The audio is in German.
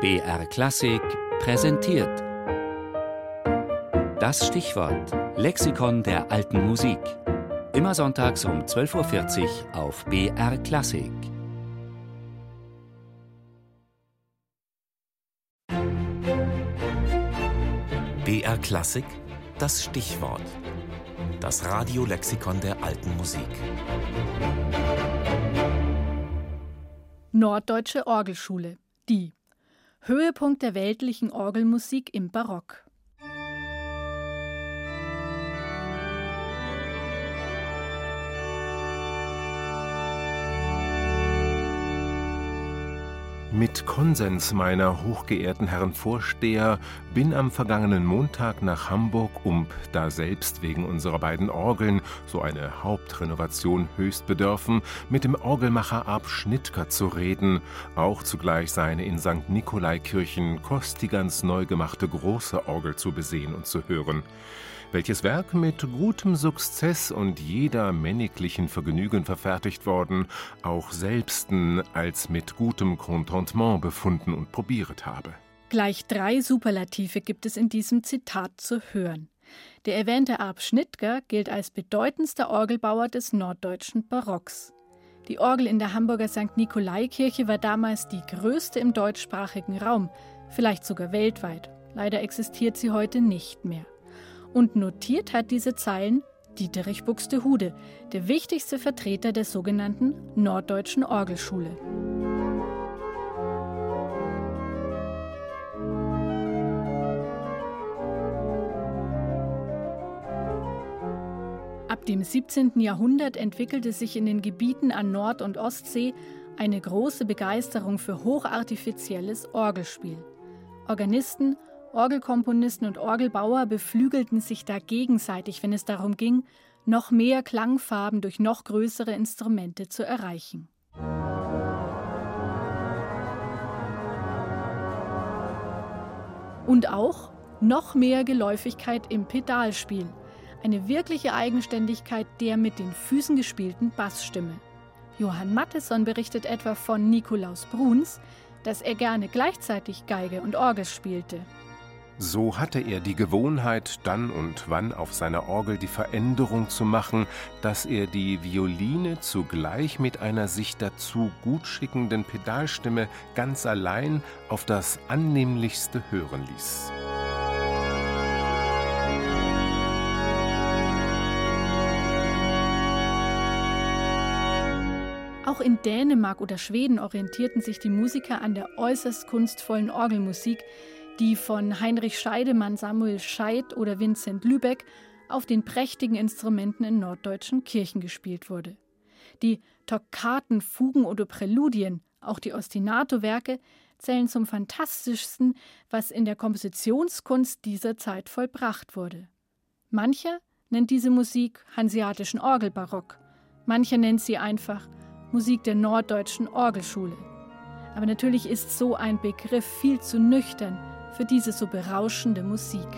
BR Klassik präsentiert. Das Stichwort Lexikon der alten Musik. Immer sonntags um 12.40 Uhr auf BR Klassik. BR Klassik, das Stichwort. Das Radiolexikon der alten Musik. Norddeutsche Orgelschule, die Höhepunkt der weltlichen Orgelmusik im Barock. Mit Konsens meiner hochgeehrten Herren Vorsteher bin am vergangenen Montag nach Hamburg um da selbst wegen unserer beiden Orgeln so eine Hauptrenovation höchst bedürfen, mit dem Orgelmacher Ab Schnittger zu reden, auch zugleich seine in St. Nikolaikirchen kostigans neu gemachte große Orgel zu besehen und zu hören welches Werk mit gutem Sukzess und jeder männiglichen Vergnügen verfertigt worden, auch selbsten als mit gutem Contentement befunden und probiert habe. Gleich drei Superlative gibt es in diesem Zitat zu hören. Der erwähnte Arp Schnittger gilt als bedeutendster Orgelbauer des norddeutschen Barocks. Die Orgel in der Hamburger St. Nikolaikirche war damals die größte im deutschsprachigen Raum, vielleicht sogar weltweit. Leider existiert sie heute nicht mehr. Und notiert hat diese Zeilen Dieterich Buxtehude, der wichtigste Vertreter der sogenannten Norddeutschen Orgelschule. Ab dem 17. Jahrhundert entwickelte sich in den Gebieten an Nord- und Ostsee eine große Begeisterung für hochartifizielles Orgelspiel. Organisten, Orgelkomponisten und Orgelbauer beflügelten sich da gegenseitig, wenn es darum ging, noch mehr Klangfarben durch noch größere Instrumente zu erreichen. Und auch noch mehr Geläufigkeit im Pedalspiel, eine wirkliche Eigenständigkeit der mit den Füßen gespielten Bassstimme. Johann Mattesson berichtet etwa von Nikolaus Bruns, dass er gerne gleichzeitig Geige und Orgel spielte. So hatte er die Gewohnheit, dann und wann auf seiner Orgel die Veränderung zu machen, dass er die Violine zugleich mit einer sich dazu gut schickenden Pedalstimme ganz allein auf das annehmlichste hören ließ. Auch in Dänemark oder Schweden orientierten sich die Musiker an der äußerst kunstvollen Orgelmusik, die von Heinrich Scheidemann, Samuel Scheid oder Vincent Lübeck auf den prächtigen Instrumenten in norddeutschen Kirchen gespielt wurde. Die Toccaten, Fugen oder Präludien, auch die Ostinato-Werke, zählen zum fantastischsten, was in der Kompositionskunst dieser Zeit vollbracht wurde. Mancher nennt diese Musik hanseatischen Orgelbarock, mancher nennt sie einfach Musik der norddeutschen Orgelschule. Aber natürlich ist so ein Begriff viel zu nüchtern für diese so berauschende Musik.